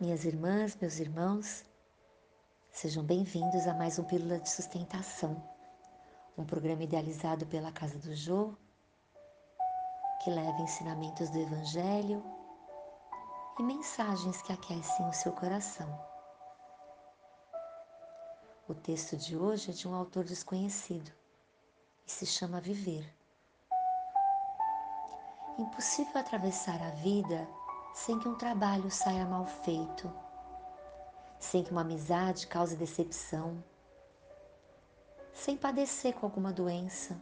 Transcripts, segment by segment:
Minhas irmãs, meus irmãos, sejam bem-vindos a mais um Pílula de Sustentação, um programa idealizado pela Casa do Jô, que leva ensinamentos do Evangelho e mensagens que aquecem o seu coração. O texto de hoje é de um autor desconhecido e se chama Viver. Impossível atravessar a vida sem que um trabalho saia mal feito, sem que uma amizade cause decepção, sem padecer com alguma doença,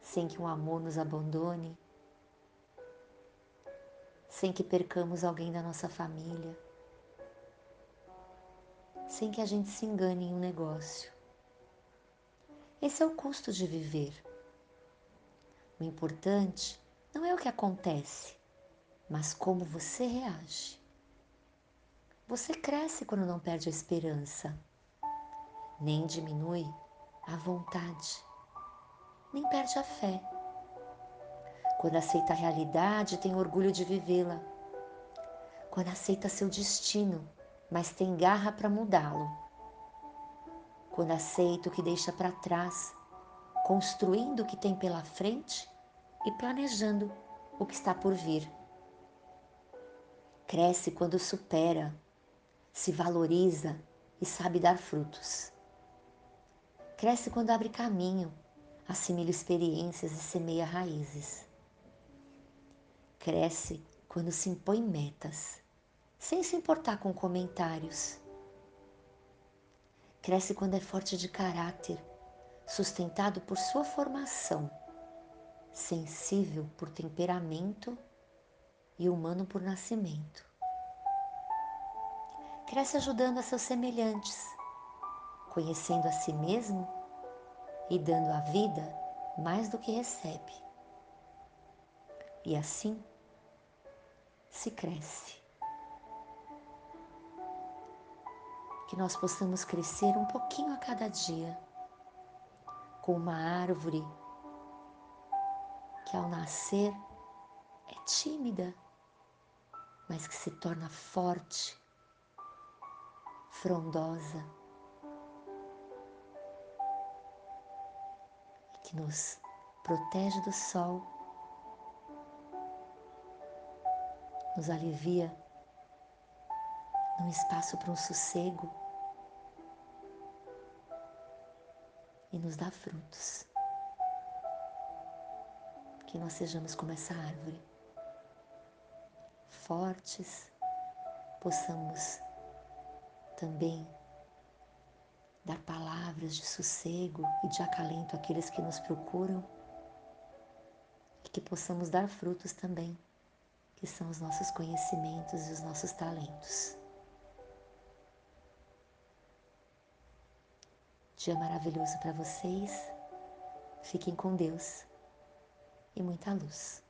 sem que um amor nos abandone, sem que percamos alguém da nossa família, sem que a gente se engane em um negócio. Esse é o custo de viver. O importante não é o que acontece, mas como você reage. Você cresce quando não perde a esperança, nem diminui a vontade, nem perde a fé. Quando aceita a realidade, tem orgulho de vivê-la. Quando aceita seu destino, mas tem garra para mudá-lo. Quando aceita o que deixa para trás, construindo o que tem pela frente e planejando o que está por vir. Cresce quando supera, se valoriza e sabe dar frutos. Cresce quando abre caminho, assimila experiências e semeia raízes. Cresce quando se impõe metas, sem se importar com comentários. Cresce quando é forte de caráter, sustentado por sua formação sensível por temperamento e humano por nascimento. Cresce ajudando a seus semelhantes, conhecendo a si mesmo e dando à vida mais do que recebe. E assim se cresce. Que nós possamos crescer um pouquinho a cada dia, com uma árvore que ao nascer tímida, mas que se torna forte, frondosa e que nos protege do sol, nos alivia num espaço para um sossego e nos dá frutos. Que nós sejamos como essa árvore, fortes, possamos também dar palavras de sossego e de acalento àqueles que nos procuram e que possamos dar frutos também, que são os nossos conhecimentos e os nossos talentos. Dia maravilhoso para vocês. Fiquem com Deus e muita luz.